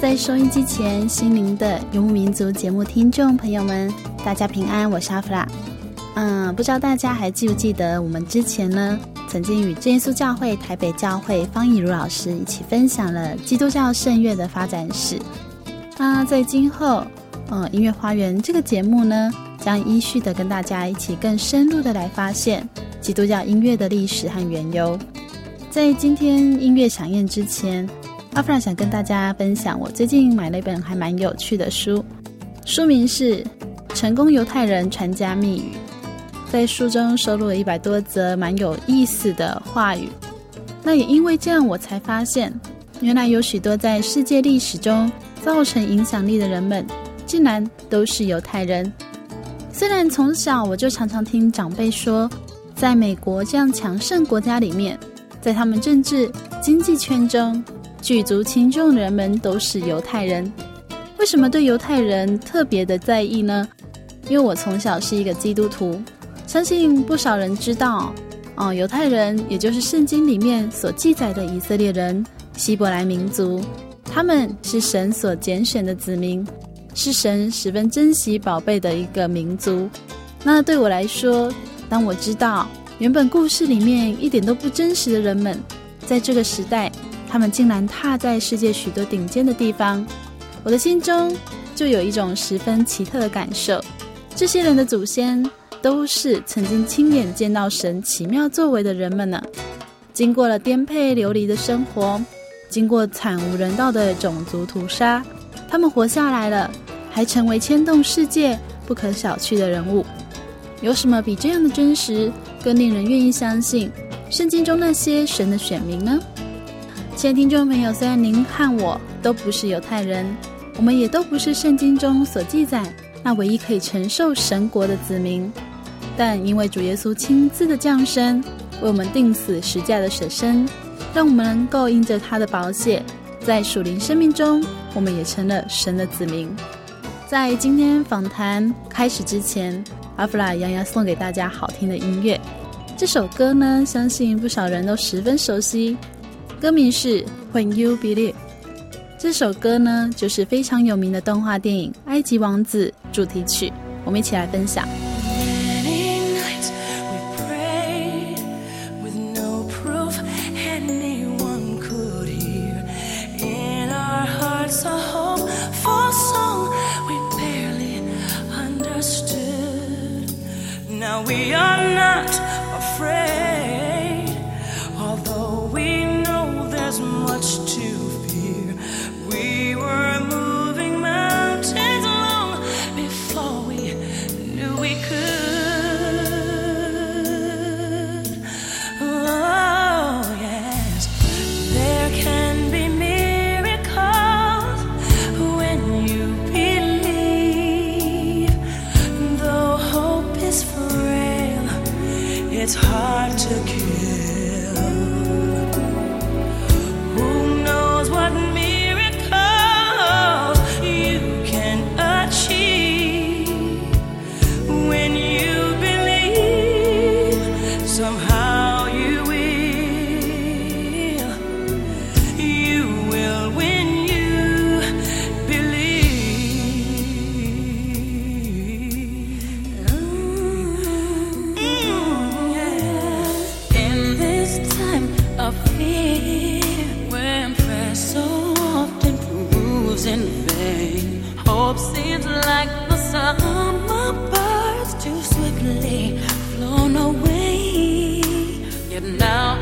在收音机前，心灵的游牧民族节目听众朋友们，大家平安，我是阿弗拉。嗯，不知道大家还记不记得，我们之前呢，曾经与真耶稣教会台北教会方以如老师一起分享了基督教圣乐的发展史。那在今后，嗯，音乐花园这个节目呢，将依序的跟大家一起更深入的来发现基督教音乐的历史和缘由。在今天音乐饗宴之前。阿弗拉想跟大家分享，我最近买了一本还蛮有趣的书，书名是《成功犹太人传家秘语》。在书中收录了一百多则蛮有意思的话语。那也因为这样，我才发现，原来有许多在世界历史中造成影响力的人们，竟然都是犹太人。虽然从小我就常常听长辈说，在美国这样强盛国家里面，在他们政治经济圈中，举足轻重的人们都是犹太人，为什么对犹太人特别的在意呢？因为我从小是一个基督徒，相信不少人知道，哦，犹太人也就是圣经里面所记载的以色列人，希伯来民族，他们是神所拣选的子民，是神十分珍惜宝贝的一个民族。那对我来说，当我知道原本故事里面一点都不真实的人们，在这个时代，他们竟然踏在世界许多顶尖的地方，我的心中就有一种十分奇特的感受。这些人的祖先都是曾经亲眼见到神奇妙作为的人们呢。经过了颠沛流离的生活，经过惨无人道的种族屠杀，他们活下来了，还成为牵动世界不可小觑的人物。有什么比这样的真实更令人愿意相信圣经中那些神的选民呢？亲爱的听众朋友，虽然您和我都不是犹太人，我们也都不是圣经中所记载那唯一可以承受神国的子民，但因为主耶稣亲自的降生，为我们钉死十架的舍身，让我们能够因着他的宝血，在属灵生命中，我们也成了神的子民。在今天访谈开始之前，阿弗拉一样要送给大家好听的音乐。这首歌呢，相信不少人都十分熟悉。歌名是《When You Believe》，这首歌呢，就是非常有名的动画电影《埃及王子》主题曲。我们一起来分享。of fear when prayer so often proves in vain. Hope seems like the summer birds too swiftly flown away. Yet now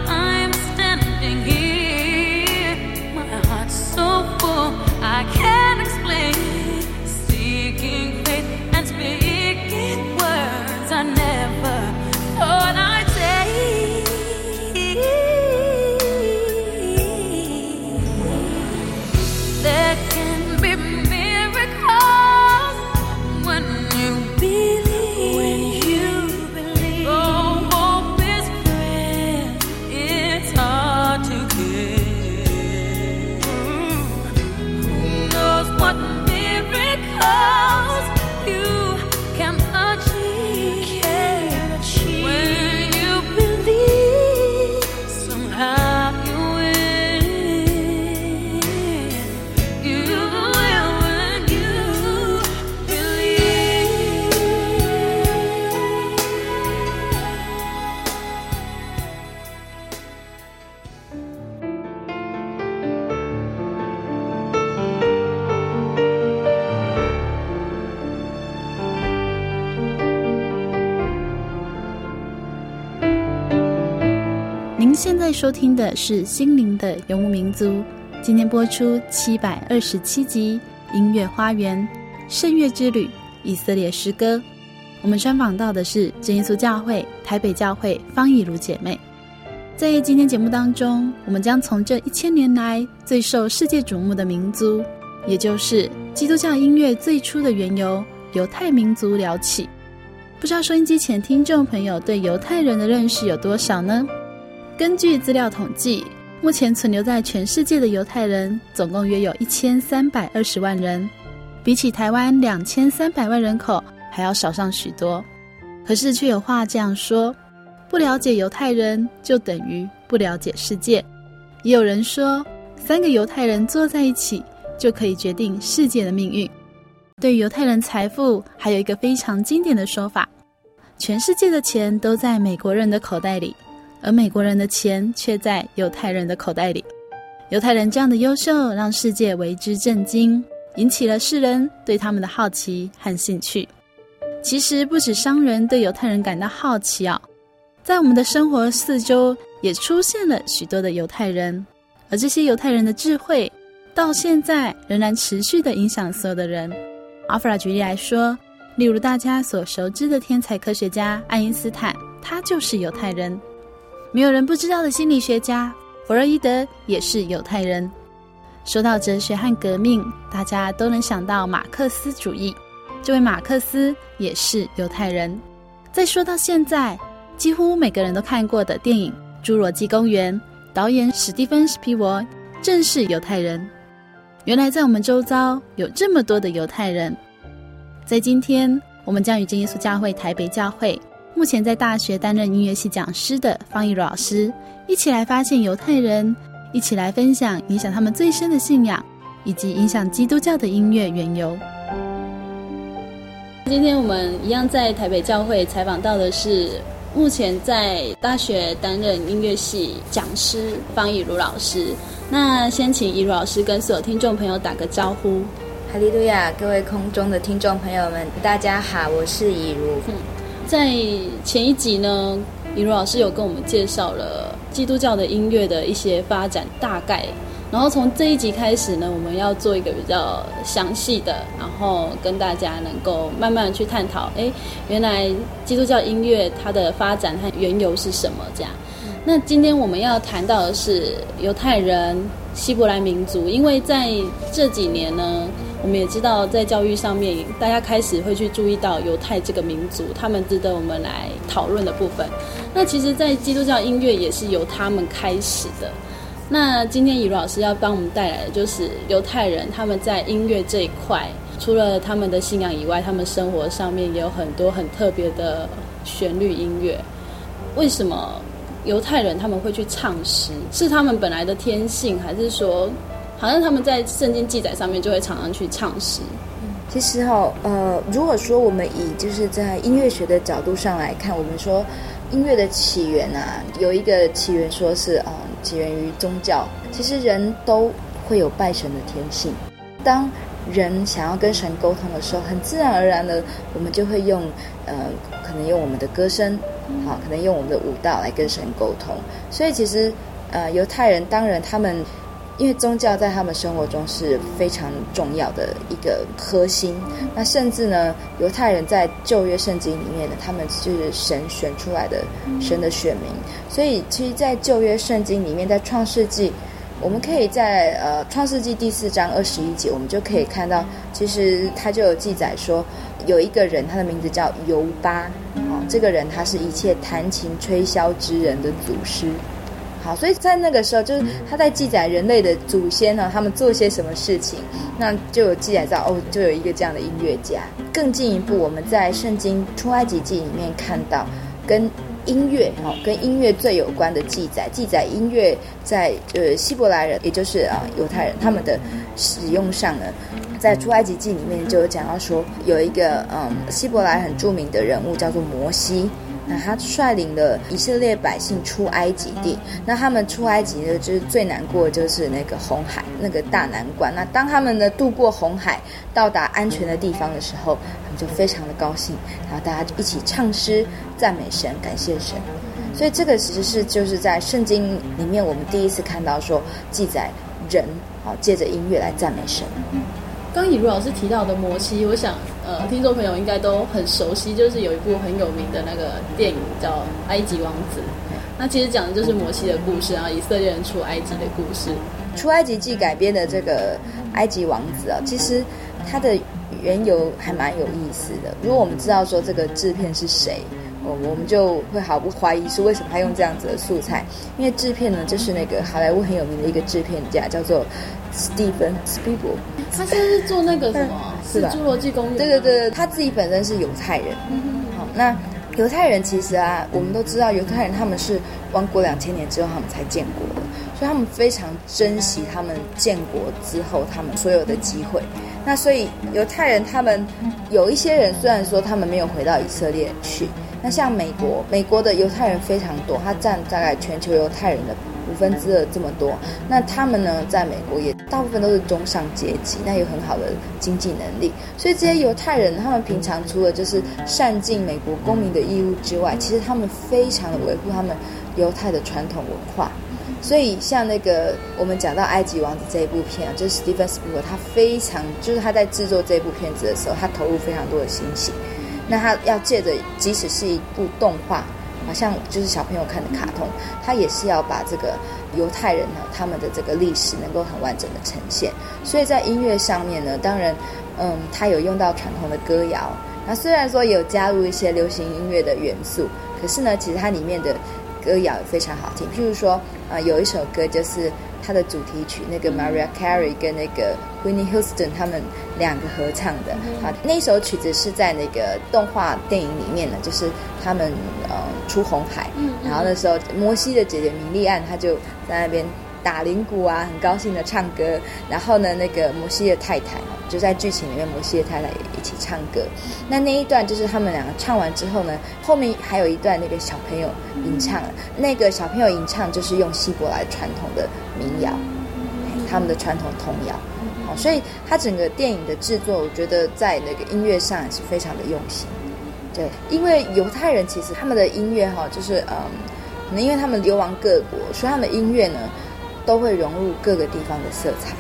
收听的是《心灵的游牧民族》，今天播出七百二十七集《音乐花园圣乐之旅》以色列诗歌。我们专访到的是真耶稣教会台北教会方以如姐妹。在今天节目当中，我们将从这一千年来最受世界瞩目的民族，也就是基督教音乐最初的缘由——犹太民族聊起。不知道收音机前听众朋友对犹太人的认识有多少呢？根据资料统计，目前存留在全世界的犹太人总共约有一千三百二十万人，比起台湾两千三百万人口还要少上许多。可是却有话这样说：不了解犹太人，就等于不了解世界。也有人说，三个犹太人坐在一起，就可以决定世界的命运。对犹太人财富，还有一个非常经典的说法：全世界的钱都在美国人的口袋里。而美国人的钱却在犹太人的口袋里。犹太人这样的优秀，让世界为之震惊，引起了世人对他们的好奇和兴趣。其实不止商人对犹太人感到好奇啊，在我们的生活四周也出现了许多的犹太人，而这些犹太人的智慧，到现在仍然持续地影响所有的人。阿弗拉举例来说，例如大家所熟知的天才科学家爱因斯坦，他就是犹太人。没有人不知道的心理学家弗洛伊德也是犹太人。说到哲学和革命，大家都能想到马克思主义，这位马克思也是犹太人。再说到现在，几乎每个人都看过的电影《侏罗纪公园》，导演史蒂芬·史皮伯正是犹太人。原来在我们周遭有这么多的犹太人。在今天，我们将与真耶稣教会台北教会。目前在大学担任音乐系讲师的方以如老师，一起来发现犹太人，一起来分享影响他们最深的信仰，以及影响基督教的音乐缘由。今天我们一样在台北教会采访到的是目前在大学担任音乐系讲师方以如老师。那先请以如老师跟所有听众朋友打个招呼。哈利路亚，各位空中的听众朋友们，大家好，我是以如。嗯在前一集呢，以如老师有跟我们介绍了基督教的音乐的一些发展大概，然后从这一集开始呢，我们要做一个比较详细的，然后跟大家能够慢慢去探讨，哎，原来基督教音乐它的发展和缘由是什么？这样。那今天我们要谈到的是犹太人、希伯来民族，因为在这几年呢。我们也知道，在教育上面，大家开始会去注意到犹太这个民族，他们值得我们来讨论的部分。那其实，在基督教音乐也是由他们开始的。那今天以如老师要帮我们带来的，就是犹太人他们在音乐这一块，除了他们的信仰以外，他们生活上面也有很多很特别的旋律音乐。为什么犹太人他们会去唱诗？是他们本来的天性，还是说？好像他们在圣经记载上面就会常常去唱诗。嗯，其实哈、哦，呃，如果说我们以就是在音乐学的角度上来看，我们说音乐的起源啊，有一个起源说是啊、呃，起源于宗教。其实人都会有拜神的天性。当人想要跟神沟通的时候，很自然而然的，我们就会用呃，可能用我们的歌声，好，可能用我们的舞蹈来跟神沟通。所以其实呃，犹太人当然他们。因为宗教在他们生活中是非常重要的一个核心。那甚至呢，犹太人在旧约圣经里面呢，他们是神选出来的神的选民。所以，其实，在旧约圣经里面，在创世纪，我们可以在呃创世纪第四章二十一节，我们就可以看到，其实他就有记载说，有一个人，他的名字叫犹巴。哦，这个人他是一切弹琴吹箫之人的祖师。好，所以在那个时候，就是他在记载人类的祖先呢，他们做些什么事情，那就有记载到哦，就有一个这样的音乐家。更进一步，我们在圣经出埃及记里面看到，跟音乐哦，跟音乐最有关的记载，记载音乐在呃希伯来人，也就是啊犹太人他们的使用上呢，在出埃及记里面就有讲到说，有一个嗯希伯来很著名的人物叫做摩西。那他率领了以色列百姓出埃及地，那他们出埃及呢，就是最难过的就是那个红海那个大难关。那当他们呢渡过红海，到达安全的地方的时候，他们就非常的高兴，然后大家就一起唱诗赞美神，感谢神。所以这个其实是就是在圣经里面我们第一次看到说记载人啊借着音乐来赞美神。刚以如老师提到的摩西，我想。呃，听众朋友应该都很熟悉，就是有一部很有名的那个电影叫《埃及王子》。那其实讲的就是摩西的故事，然后以色列人出埃及的故事。出埃及记改编的这个埃及王子啊，其实它的缘由还蛮有意思的。如果我们知道说这个制片是谁，我我们就会毫不怀疑是为什么他用这样子的素材。因为制片呢，就是那个好莱坞很有名的一个制片家，叫做史蒂芬斯皮伯。他现在是做那个什么？是？侏罗纪公园。对对对，他自己本身是犹太人。嗯哼。好，那犹太人其实啊，我们都知道，犹太人他们是亡国两千年之后他们才建国的，所以他们非常珍惜他们建国之后他们所有的机会。那所以犹太人他们有一些人，虽然说他们没有回到以色列去，那像美国，美国的犹太人非常多，他占大概全球犹太人的。五分之二这么多，那他们呢，在美国也大部分都是中上阶级，那有很好的经济能力，所以这些犹太人，他们平常除了就是善尽美国公民的义务之外，其实他们非常的维护他们犹太的传统文化。所以像那个我们讲到《埃及王子》这一部片啊，就是史蒂芬斯皮伯，他非常就是他在制作这部片子的时候，他投入非常多的心血。那他要借着，即使是一部动画。好像就是小朋友看的卡通，他也是要把这个犹太人呢，他们的这个历史能够很完整的呈现。所以在音乐上面呢，当然，嗯，他有用到传统的歌谣。那虽然说有加入一些流行音乐的元素，可是呢，其实它里面的歌谣也非常好听。譬如说，啊、呃，有一首歌就是。他的主题曲，那个 Mariah Carey 跟那个 Whitney Houston 他们两个合唱的，好，那首曲子是在那个动画电影里面的，就是他们呃出红海，然后那时候摩西的姐姐米莉安，她就在那边。打铃鼓啊，很高兴的唱歌。然后呢，那个摩西的太太就在剧情里面，摩西的太太也一起唱歌。那那一段就是他们两个唱完之后呢，后面还有一段那个小朋友吟唱。那个小朋友吟唱就是用希伯来传统的民谣，他们的传统童谣。好，所以他整个电影的制作，我觉得在那个音乐上也是非常的用心。对，因为犹太人其实他们的音乐哈，就是嗯，可能因为他们流亡各国，所以他们的音乐呢。都会融入各个地方的色彩，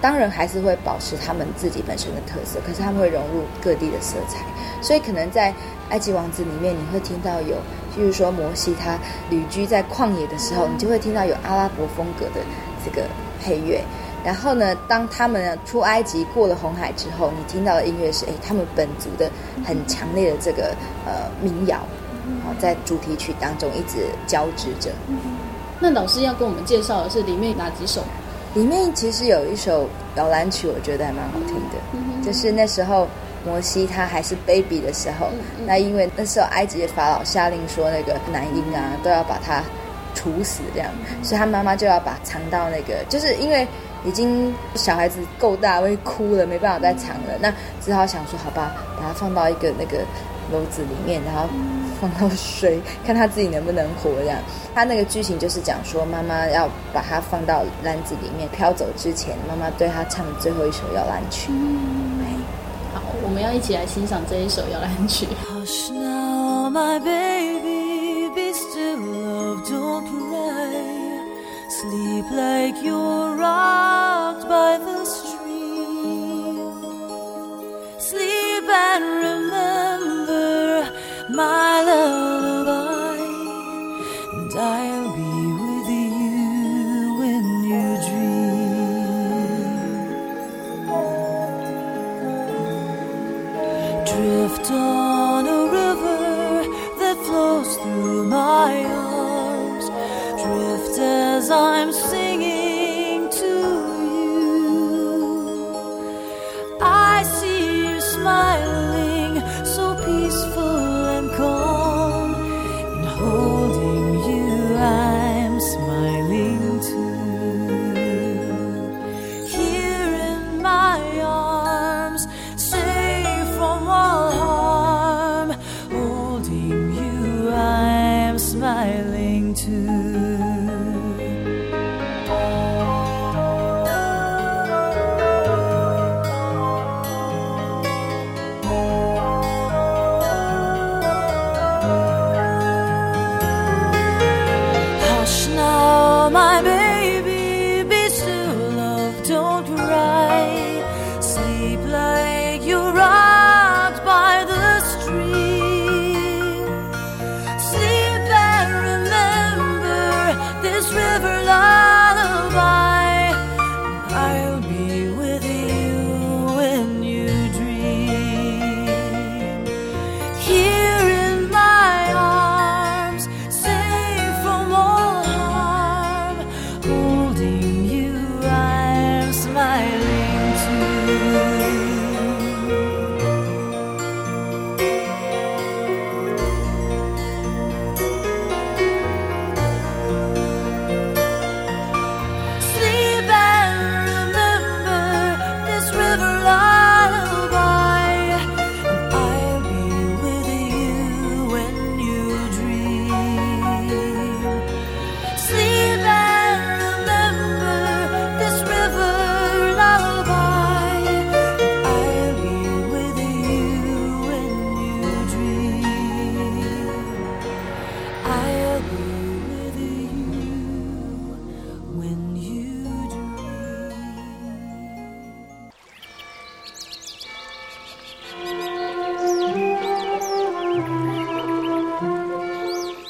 当然还是会保持他们自己本身的特色，可是他们会融入各地的色彩，所以可能在《埃及王子》里面，你会听到有，譬如说摩西他旅居在旷野的时候，你就会听到有阿拉伯风格的这个配乐。然后呢，当他们出埃及过了红海之后，你听到的音乐是哎，他们本族的很强烈的这个呃民谣，好，在主题曲当中一直交织着。那老师要跟我们介绍的是里面哪几首？里面其实有一首摇篮曲，我觉得还蛮好听的。嗯、就是那时候摩西他还是 baby 的时候，那因为那时候埃及的法老下令说，那个男婴啊都要把他处死这样，嗯、所以他妈妈就要把藏到那个，就是因为已经小孩子够大会哭了，没办法再藏了，那只好想说好吧，把它放到一个那个篓子里面，然后放到水，看他自己能不能活。这样，他那个剧情就是讲说妈妈要把他放到篮子里面，飘走之前，妈妈对他唱的最后一首摇篮曲。好，我们要一起来欣赏这一首摇篮曲。sleep like you're rocked by the stream。sleep and remember。My lullaby, and I'll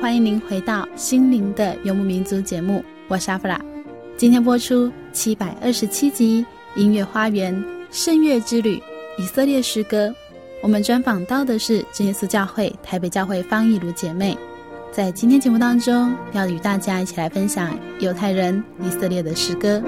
欢迎您回到《心灵的游牧民族》节目，我是阿弗拉。今天播出七百二十七集《音乐花园圣乐之旅》以色列诗歌。我们专访到的是真耶稣教会台北教会方义如姐妹。在今天节目当中，要与大家一起来分享犹太人以色列的诗歌。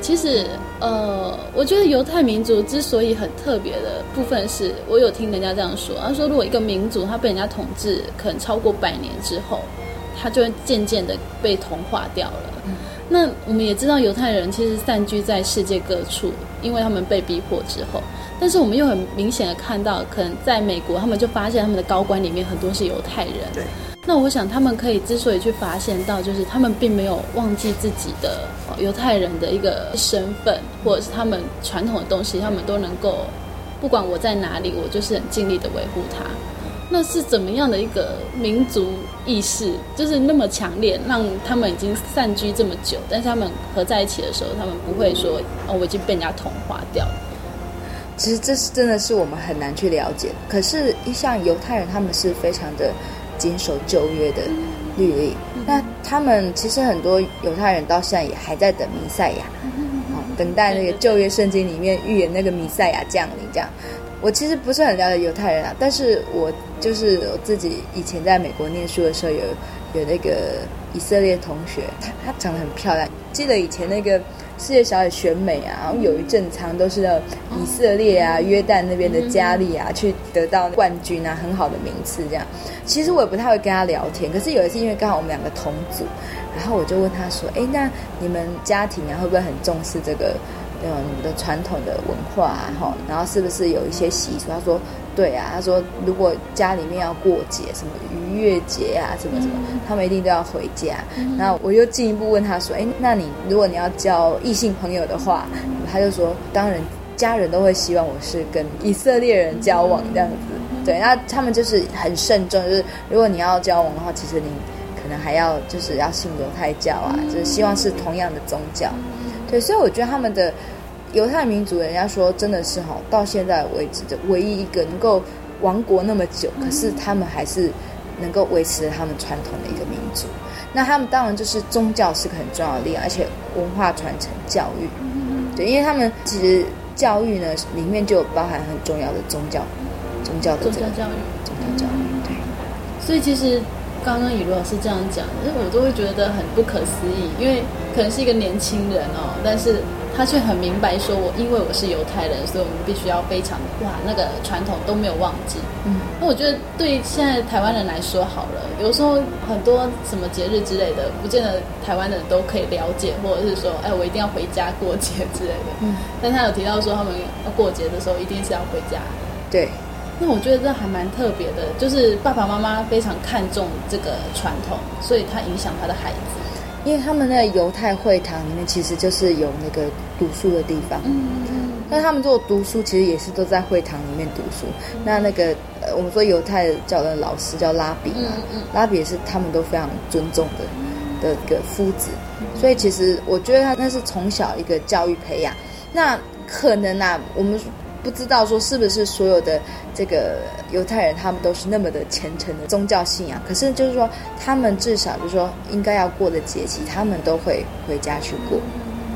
其实呃，我觉得犹太民族之所以很特别的部分是，我有听人家这样说，他说如果一个民族他被人家统治可能超过百年之后。他就会渐渐的被同化掉了。嗯、那我们也知道，犹太人其实散居在世界各处，因为他们被逼迫之后。但是我们又很明显的看到，可能在美国，他们就发现他们的高官里面很多是犹太人。对。那我想，他们可以之所以去发现到，就是他们并没有忘记自己的犹太人的一个身份，或者是他们传统的东西，他们都能够，不管我在哪里，我就是很尽力的维护它。那是怎么样的一个民族意识，就是那么强烈，让他们已经散居这么久，但是他们合在一起的时候，他们不会说哦，我已经被人家同化掉了。其实这是真的是我们很难去了解。可是，一像犹太人，他们是非常的谨守旧约的律例。嗯、那他们其实很多犹太人到现在也还在等弥赛亚，啊、哦、等待那个旧约圣经里面预言那个弥赛亚降临，这样。我其实不是很了解犹太人啊，但是我就是我自己以前在美国念书的时候有，有有那个以色列同学，她她长得很漂亮。记得以前那个世界小姐选美啊，然后有一阵常都是那以色列啊、约旦那边的佳丽啊去得到冠军啊，很好的名次这样。其实我也不太会跟她聊天，可是有一次因为刚好我们两个同组，然后我就问她说：“哎，那你们家庭啊会不会很重视这个？”嗯，你们的传统的文化啊，哈，然后是不是有一些习俗？他说，对啊，他说如果家里面要过节，什么逾越节啊，什么什么，他们一定都要回家。那我又进一步问他说，哎，那你如果你要交异性朋友的话，他就说，当然家人都会希望我是跟以色列人交往这样子。对，那他们就是很慎重，就是如果你要交往的话，其实你可能还要就是要信犹太教啊，就是希望是同样的宗教。对，所以我觉得他们的犹太民族，人家说真的是哈，到现在为止的唯一一个能够亡国那么久，可是他们还是能够维持他们传统的一个民族。那他们当然就是宗教是个很重要的力量，而且文化传承、教育，对，因为他们其实教育呢里面就有包含很重要的宗教、宗教的这个宗教教育、宗教教育。对，所以其实。刚刚以罗老师这样讲，那我都会觉得很不可思议，因为可能是一个年轻人哦，但是他却很明白说，我因为我是犹太人，所以我们必须要非常哇，那个传统都没有忘记。嗯，那我觉得对现在台湾人来说好了，有时候很多什么节日之类的，不见得台湾人都可以了解，或者是说，哎，我一定要回家过节之类的。嗯，但他有提到说，他们要过节的时候一定是要回家。对。那我觉得这还蛮特别的，就是爸爸妈妈非常看重这个传统，所以他影响他的孩子。因为他们那个犹太会堂里面其实就是有那个读书的地方，嗯，那他们做读书其实也是都在会堂里面读书。嗯、那那个呃，我们说犹太教的老师叫拉比嘛，嗯嗯、拉比也是他们都非常尊重的的一个夫子，嗯、所以其实我觉得他那是从小一个教育培养。那可能啊，我们。不知道说是不是所有的这个犹太人，他们都是那么的虔诚的宗教信仰。可是就是说，他们至少就是说，应该要过的节气，他们都会回家去过。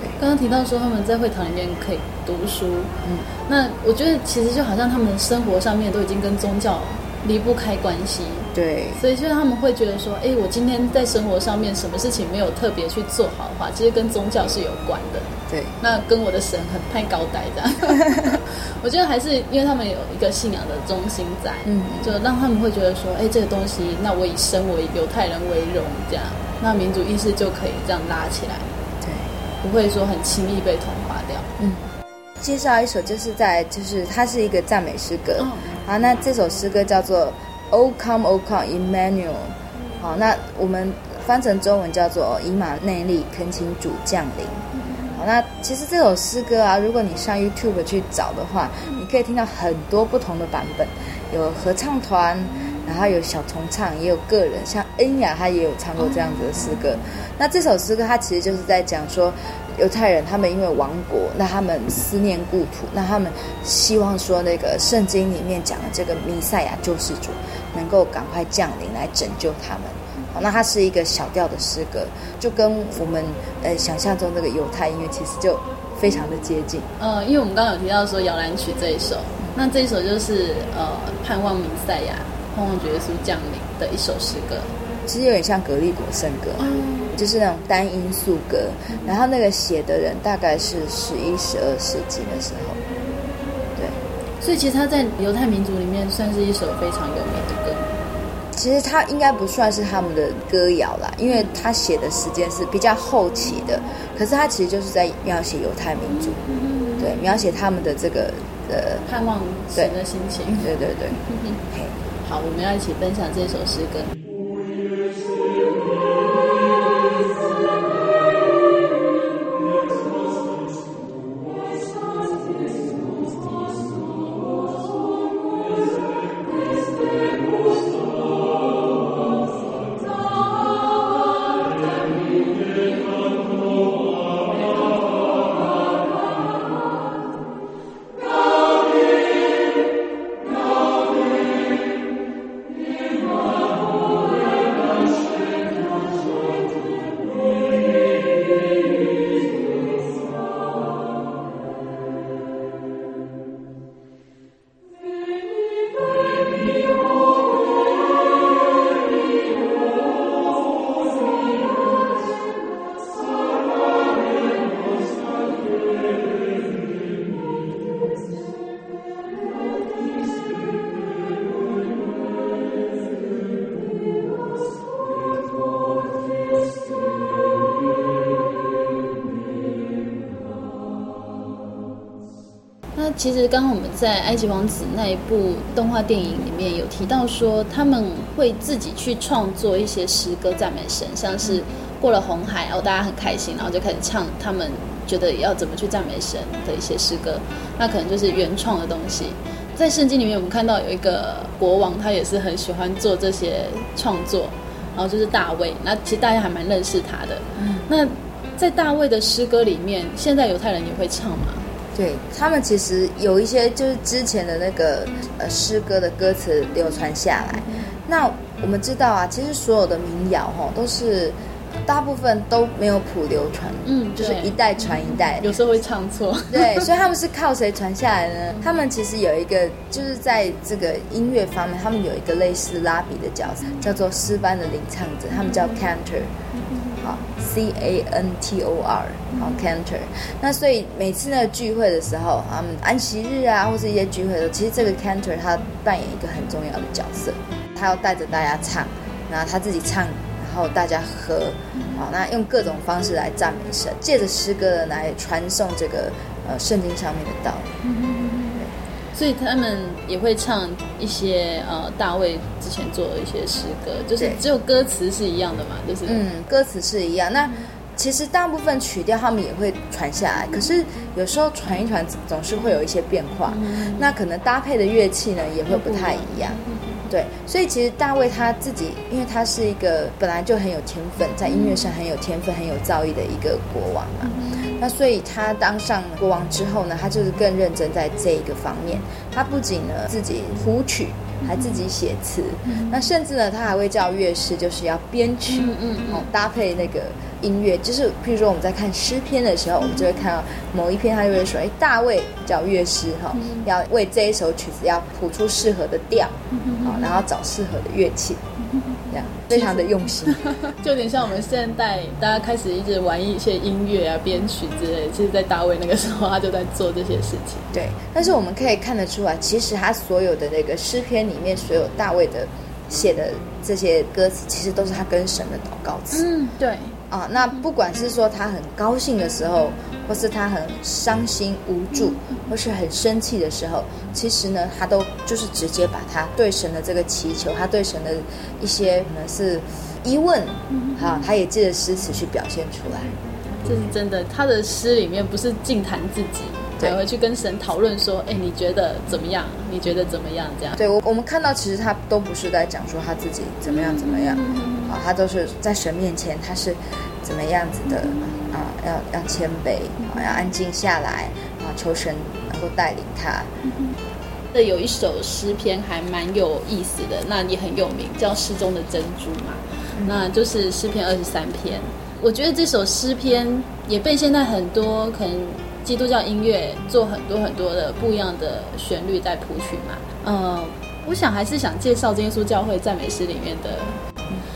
对，刚刚提到说他们在会堂里面可以读书，嗯，那我觉得其实就好像他们生活上面都已经跟宗教离不开关系。对，所以就是他们会觉得说，哎，我今天在生活上面什么事情没有特别去做好的话，其实跟宗教是有关的。对，那跟我的神很太高待这样。我觉得还是因为他们有一个信仰的中心在，嗯，就让他们会觉得说，哎，这个东西，那我以身为犹太人为荣，这样，那民族意识就可以这样拉起来，对，不会说很轻易被同化掉。嗯，介绍一首就是在就是它是一个赞美诗歌，好，那这首诗歌叫做 O Come O Come Emmanuel，好，那我们翻成中文叫做以马内利，恳请主降临。好那其实这首诗歌啊，如果你上 YouTube 去找的话，你可以听到很多不同的版本，有合唱团，然后有小重唱，也有个人，像恩雅她也有唱过这样子的诗歌。那这首诗歌它其实就是在讲说，犹太人他们因为亡国，那他们思念故土，那他们希望说那个圣经里面讲的这个弥赛亚救世主能够赶快降临来拯救他们。好，那它是一个小调的诗歌，就跟我们呃想象中那个犹太音乐其实就非常的接近。呃，因为我们刚刚有提到说摇篮曲这一首，那这一首就是呃盼望弥赛亚、盼望主耶稣降临的一首诗歌，其实有点像格利果圣歌，嗯，就是那种单音素歌，然后那个写的人大概是十一、十二世纪的时候。所以其实他在犹太民族里面算是一首非常有名的歌。其实他应该不算是他们的歌谣啦，因为他写的时间是比较后期的。可是他其实就是在描写犹太民族，对，描写他们的这个呃盼望神的心情。对对对。好，我们要一起分享这首诗歌。其实刚刚我们在《埃及王子》那一部动画电影里面有提到说，他们会自己去创作一些诗歌赞美神，像是过了红海，然后大家很开心，然后就开始唱他们觉得要怎么去赞美神的一些诗歌，那可能就是原创的东西。在圣经里面，我们看到有一个国王，他也是很喜欢做这些创作，然后就是大卫。那其实大家还蛮认识他的。那在大卫的诗歌里面，现在犹太人也会唱吗？对，他们其实有一些就是之前的那个呃诗歌的歌词流传下来。那我们知道啊，其实所有的民谣哈都是大部分都没有谱流传，嗯，就是一代传一代，有时候会唱错。对，所以他们是靠谁传下来呢？他们其实有一个就是在这个音乐方面，他们有一个类似拉比的角色，叫做诗班的领唱者，他们叫 cantor。好，C A N T O R，好，cantor。那所以每次那个聚会的时候，啊，安息日啊，或是一些聚会的时候，其实这个 cantor 他扮演一个很重要的角色，他要带着大家唱，然后他自己唱，然后大家和，好，那用各种方式来赞美神，借着诗歌来传送这个呃圣经上面的道理。所以他们也会唱一些呃大卫之前做的一些诗歌，就是只有歌词是一样的嘛，就是嗯，歌词是一样。那其实大部分曲调他们也会传下来，可是有时候传一传总是会有一些变化。嗯、那可能搭配的乐器呢也会不太一样。对，所以其实大卫他自己，因为他是一个本来就很有天分，在音乐上很有天分、很有造诣的一个国王嘛。那所以他当上国王之后呢，他就是更认真在这一个方面。他不仅呢自己谱曲，还自己写词。那甚至呢，他还会叫乐师，就是要编曲，嗯嗯，搭配那个。音乐就是，譬如说我们在看诗篇的时候，我们就会看到某一篇，他就会说：“哎，大卫叫乐师哈，要为这一首曲子要谱出适合的调，好，然后找适合的乐器，这样非常的用心，就有点像我们现代大家开始一直玩一些音乐啊、编曲之类。其实，在大卫那个时候，他就在做这些事情。对，但是我们可以看得出来，其实他所有的那个诗篇里面，所有大卫的写的这些歌词，其实都是他跟神的祷告词。嗯，对。啊，那不管是说他很高兴的时候，或是他很伤心无助，或是很生气的时候，其实呢，他都就是直接把他对神的这个祈求，他对神的一些可能是疑问，哈，他也借着诗词去表现出来。这是真的，他的诗里面不是净谈自己，还会去跟神讨论说，哎，你觉得怎么样？你觉得怎么样？这样。对，我我们看到，其实他都不是在讲说他自己怎么样怎么样。啊，他都是在神面前，他是怎么样子的啊？要要谦卑，啊，要安静下来，啊，求神能够带领他。这有一首诗篇还蛮有意思的，那也很有名，叫《诗中的珍珠》嘛，嗯、那就是诗篇二十三篇。我觉得这首诗篇也被现在很多可能基督教音乐做很多很多的不一样的旋律在谱曲嘛。嗯，我想还是想介绍真耶稣教会赞美诗里面的。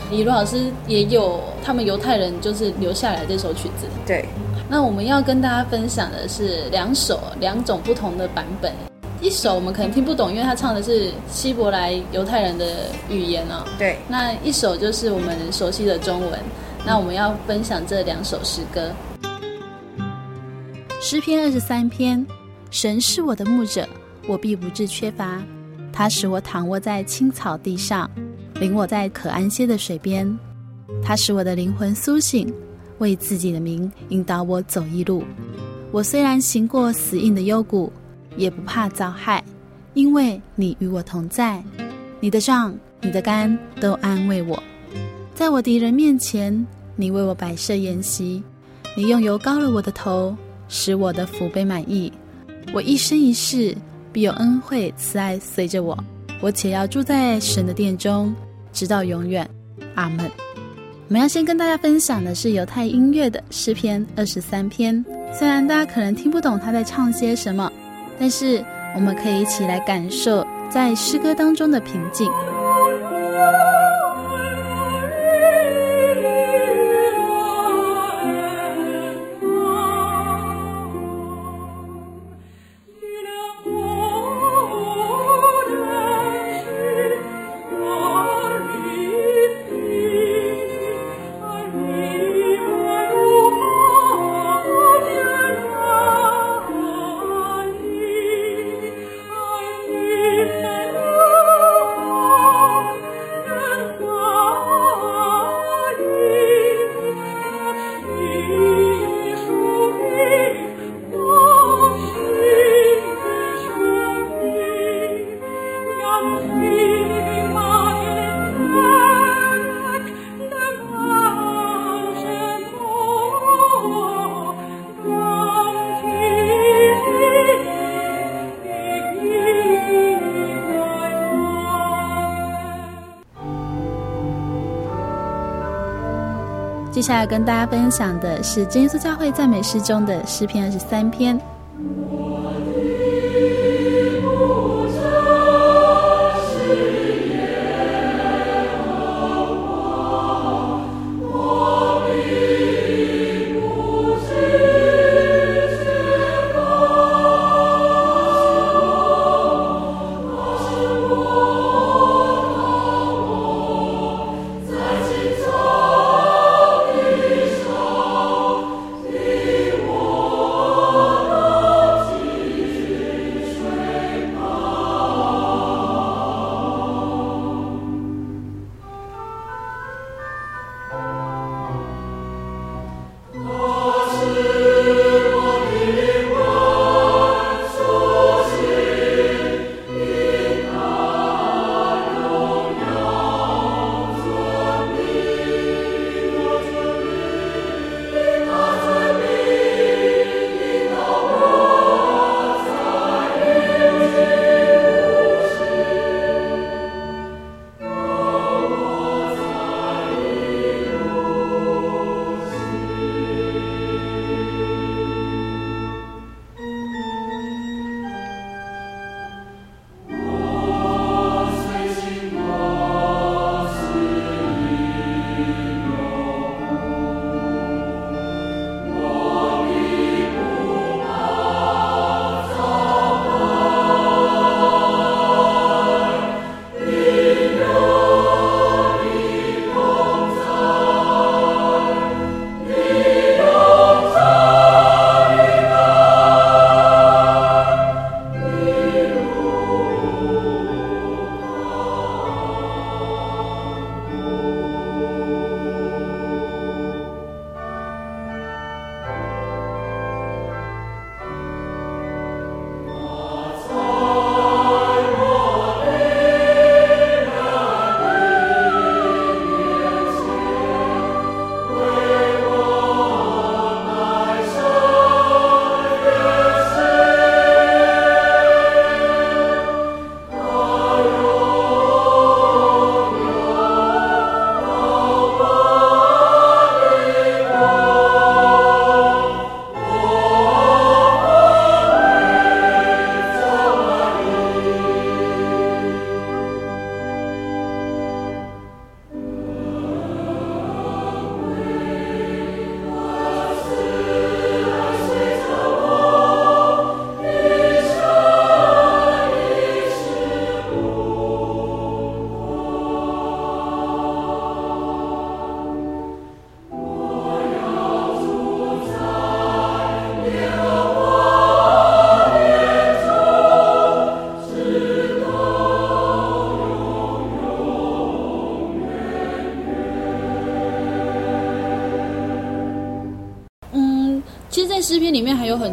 李罗老师也有他们犹太人就是留下来这首曲子。对。那我们要跟大家分享的是两首两种不同的版本。一首我们可能听不懂，因为他唱的是希伯来犹太人的语言哦。对。那一首就是我们熟悉的中文。那我们要分享这两首诗歌，诗篇二十三篇。神是我的牧者，我必不致缺乏。他使我躺卧在青草地上，领我在可安歇的水边。他使我的灵魂苏醒，为自己的名引导我走义路。我虽然行过死荫的幽谷，也不怕遭害，因为你与我同在。你的杖、你的竿都安慰我。在我敌人面前，你为我摆设筵席，你用油膏了我的头，使我的福杯满意。我一生一世必有恩惠慈爱随着我，我且要住在神的殿中，直到永远。阿门。我们要先跟大家分享的是犹太音乐的诗篇二十三篇，虽然大家可能听不懂他在唱些什么，但是我们可以一起来感受在诗歌当中的平静。接下来跟大家分享的是真耶稣教会赞美诗中的诗篇二十三篇。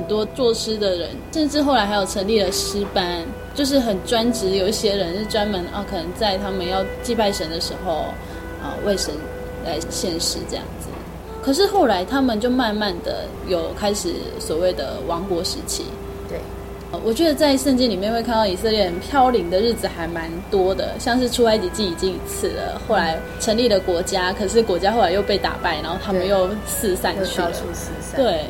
多作诗的人，甚至后来还有成立了诗班，就是很专职。有一些人是专门啊，可能在他们要祭拜神的时候啊，为神来献诗这样子。可是后来他们就慢慢的有开始所谓的亡国时期。对，我觉得在圣经里面会看到以色列人飘零的日子还蛮多的，像是出埃及记已经一次了，后来成立了国家，可是国家后来又被打败，然后他们又四散去了。对。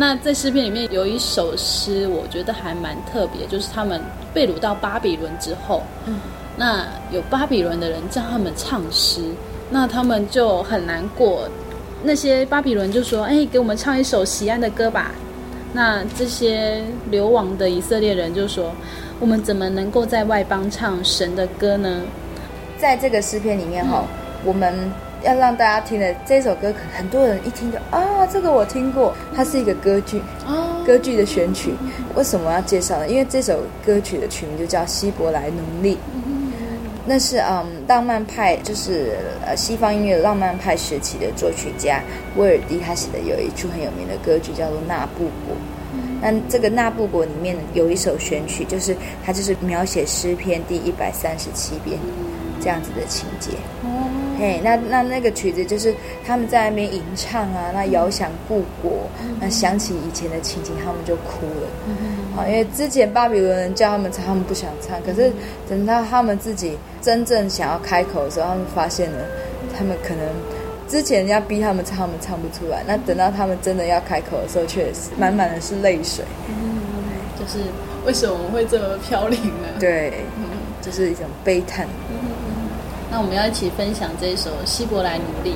那在诗篇里面有一首诗，我觉得还蛮特别，就是他们被掳到巴比伦之后，嗯，那有巴比伦的人叫他们唱诗，那他们就很难过。那些巴比伦就说：“哎，给我们唱一首锡安的歌吧。”那这些流亡的以色列人就说：“我们怎么能够在外邦唱神的歌呢？”在这个诗篇里面哈，嗯，我们。要让大家听的这首歌，可能很多人一听就啊，这个我听过，它是一个歌剧，歌剧的选曲。为什么要介绍呢？因为这首歌曲的曲名就叫《希伯来奴隶》，那是嗯浪漫派，就是呃西方音乐浪漫派时期的作曲家威尔第他写的有一出很有名的歌剧叫做《纳布国》。那这个《纳布国》里面有一首选曲，就是它就是描写诗篇第一百三十七篇这样子的情节。嘿，那那那个曲子就是他们在那边吟唱啊，那遥想故国，那想起以前的情景，他们就哭了。好，因为之前巴比伦人叫他们唱，他们不想唱，可是等到他们自己真正想要开口的时候，他们发现了，他们可能之前人家逼他们唱，他们唱不出来。那等到他们真的要开口的时候，确实满满的是泪水。嗯，就是为什么我们会这么飘零呢？对，就是一种悲叹。那我们要一起分享这首《希伯来奴隶》。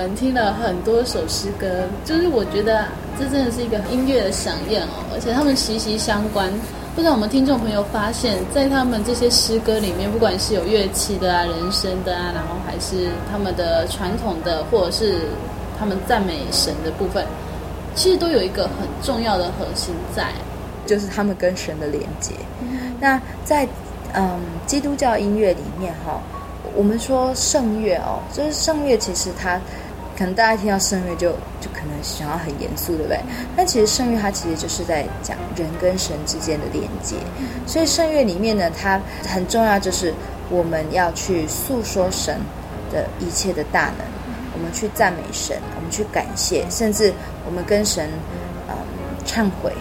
们听了很多首诗歌，就是我觉得这真的是一个音乐的响宴哦，而且他们息息相关。不知道我们听众朋友发现，在他们这些诗歌里面，不管是有乐器的啊、人声的啊，然后还是他们的传统的，或者是他们赞美神的部分，其实都有一个很重要的核心在，就是他们跟神的连接。嗯、那在嗯基督教音乐里面哈。我们说圣乐哦，就是圣乐，其实它可能大家听到圣乐就就可能想要很严肃，对不对？但其实圣乐它其实就是在讲人跟神之间的连接。所以圣乐里面呢，它很重要，就是我们要去诉说神的一切的大能，我们去赞美神，我们去感谢，甚至我们跟神嗯忏悔，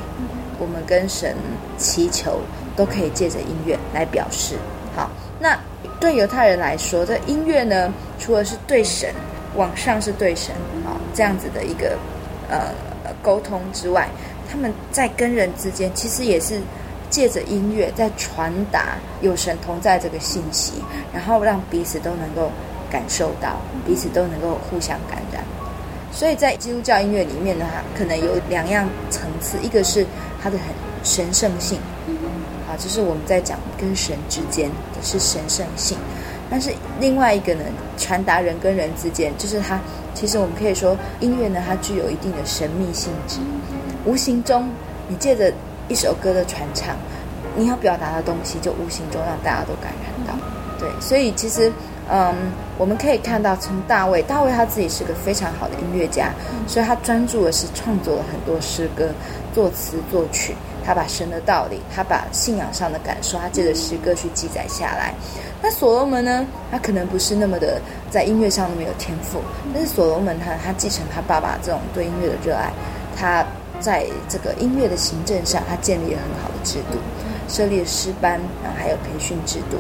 我们跟神祈求，都可以借着音乐来表示。好，那。对犹太人来说，这音乐呢，除了是对神往上是对神啊、这样子的一个呃沟通之外，他们在跟人之间其实也是借着音乐在传达有神同在这个信息，然后让彼此都能够感受到，彼此都能够互相感染。所以在基督教音乐里面呢，可能有两样层次，一个是它的很神圣性。啊，就是我们在讲跟神之间是神圣性，但是另外一个呢，传达人跟人之间，就是它其实我们可以说音乐呢，它具有一定的神秘性质，无形中你借着一首歌的传唱，你要表达的东西就无形中让大家都感染到。对，所以其实嗯，我们可以看到从大卫，大卫他自己是个非常好的音乐家，所以他专注的是创作了很多诗歌，作词作曲。他把神的道理，他把信仰上的感受，他借着诗歌去记载下来。那所罗门呢？他可能不是那么的在音乐上那么有天赋，但是所罗门他他继承他爸爸这种对音乐的热爱，他在这个音乐的行政上，他建立了很好的制度，设立了诗班，然后还有培训制度。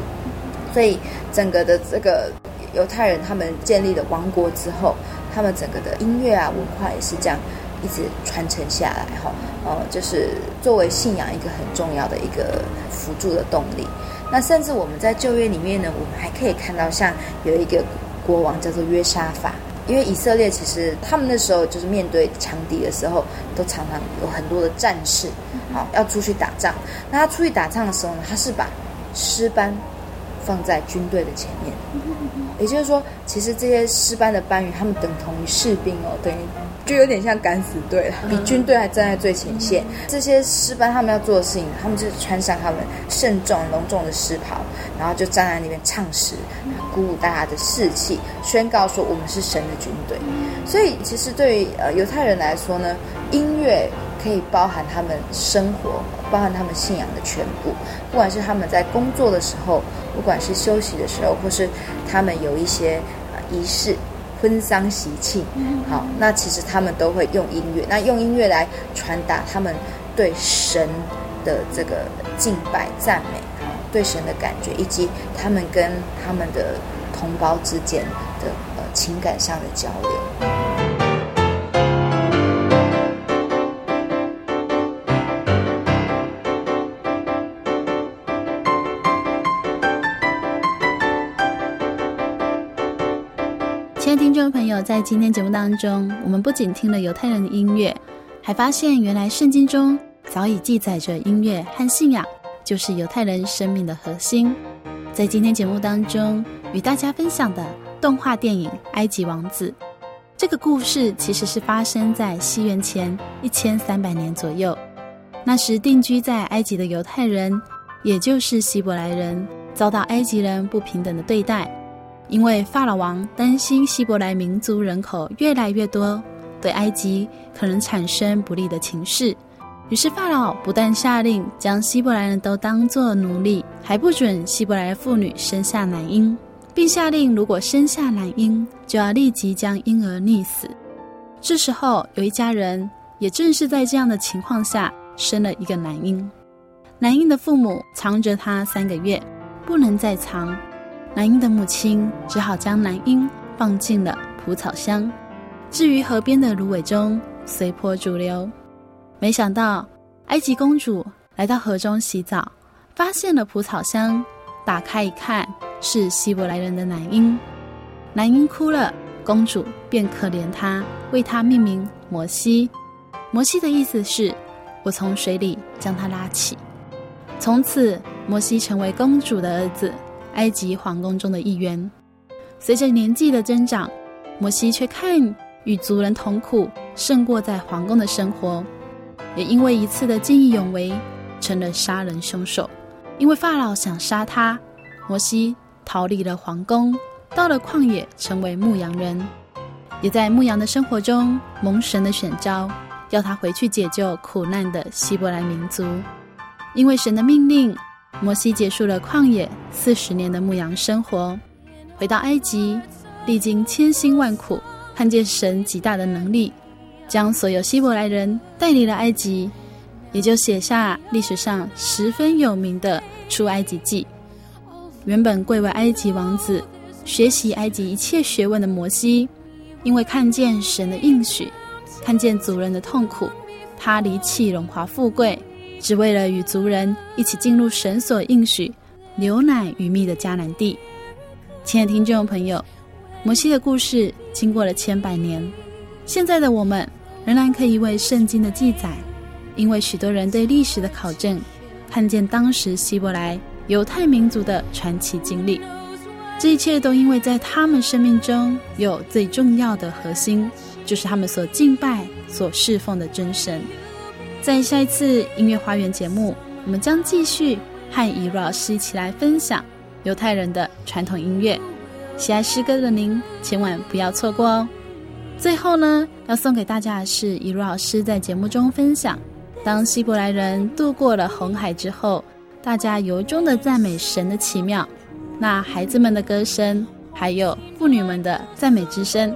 所以整个的这个犹太人他们建立了王国之后，他们整个的音乐啊文化也是这样。一直传承下来，哈，呃，就是作为信仰一个很重要的一个辅助的动力。那甚至我们在旧约里面呢，我们还可以看到，像有一个国王叫做约沙法，因为以色列其实他们那时候就是面对强敌的时候，都常常有很多的战士，好，要出去打仗。那他出去打仗的时候呢，他是把诗班放在军队的前面，也就是说，其实这些师班的班员，他们等同于士兵哦，等于。就有点像敢死队了，比军队还站在最前线。这些师班他们要做的事情，他们就是穿上他们慎重隆重的诗袍，然后就站在那边唱诗，鼓舞大家的士气，宣告说我们是神的军队。所以，其实对于呃犹太人来说呢，音乐可以包含他们生活，包含他们信仰的全部。不管是他们在工作的时候，不管是休息的时候，或是他们有一些呃仪式。婚丧喜庆，好，那其实他们都会用音乐，那用音乐来传达他们对神的这个敬拜、赞美，好，对神的感觉，以及他们跟他们的同胞之间的呃情感上的交流。众朋友，在今天节目当中，我们不仅听了犹太人的音乐，还发现原来圣经中早已记载着音乐和信仰就是犹太人生命的核心。在今天节目当中，与大家分享的动画电影《埃及王子》，这个故事其实是发生在西元前一千三百年左右。那时定居在埃及的犹太人，也就是希伯来人，遭到埃及人不平等的对待。因为法老王担心希伯来民族人口越来越多，对埃及可能产生不利的情势，于是法老不但下令将希伯来人都当作奴隶，还不准希伯来妇女生下男婴，并下令如果生下男婴，就要立即将婴儿溺死。这时候有一家人，也正是在这样的情况下生了一个男婴，男婴的父母藏着他三个月，不能再藏。男婴的母亲只好将男婴放进了蒲草箱，置于河边的芦苇中，随波逐流。没想到，埃及公主来到河中洗澡，发现了蒲草箱，打开一看，是希伯来人的男婴。男婴哭了，公主便可怜他，为他命名摩西。摩西的意思是，我从水里将他拉起。从此，摩西成为公主的儿子。埃及皇宫中的一员，随着年纪的增长，摩西却看与族人同苦胜过在皇宫的生活，也因为一次的见义勇为，成了杀人凶手。因为法老想杀他，摩西逃离了皇宫，到了旷野，成为牧羊人，也在牧羊的生活中蒙神的选召，要他回去解救苦难的希伯来民族。因为神的命令。摩西结束了旷野四十年的牧羊生活，回到埃及，历经千辛万苦，看见神极大的能力，将所有希伯来人带离了埃及，也就写下历史上十分有名的出埃及记。原本贵为埃及王子，学习埃及一切学问的摩西，因为看见神的应许，看见族人的痛苦，他离弃荣华富贵。只为了与族人一起进入神所应许、牛奶与蜜的迦南地。亲爱的听众朋友，摩西的故事经过了千百年，现在的我们仍然可以为圣经的记载，因为许多人对历史的考证，看见当时希伯来犹太民族的传奇经历。这一切都因为在他们生命中有最重要的核心，就是他们所敬拜、所侍奉的真神。在下一次音乐花园节目，我们将继续和以如老师一起来分享犹太人的传统音乐。喜爱诗歌的您，千万不要错过哦。最后呢，要送给大家的是以如老师在节目中分享：当希伯来人渡过了红海之后，大家由衷的赞美神的奇妙。那孩子们的歌声，还有妇女们的赞美之声。